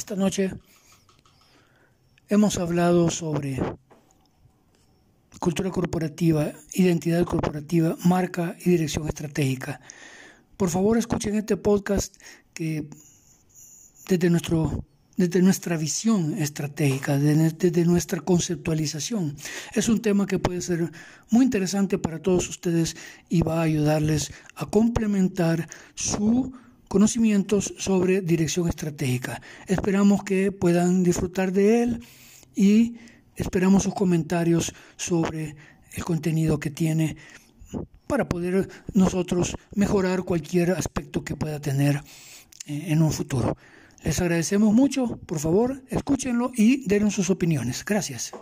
esta noche hemos hablado sobre cultura corporativa, identidad corporativa, marca y dirección estratégica. Por favor, escuchen este podcast que desde, nuestro, desde nuestra visión estratégica, desde, nuestra conceptualización, es un tema que puede ser muy interesante para todos ustedes y va a ayudarles a complementar su conocimientos sobre dirección estratégica. Esperamos que puedan disfrutar de él y esperamos sus comentarios sobre el contenido que tiene para poder nosotros mejorar cualquier aspecto que pueda tener eh, en un futuro. Les agradecemos mucho, por favor, escúchenlo y den sus opiniones. Gracias.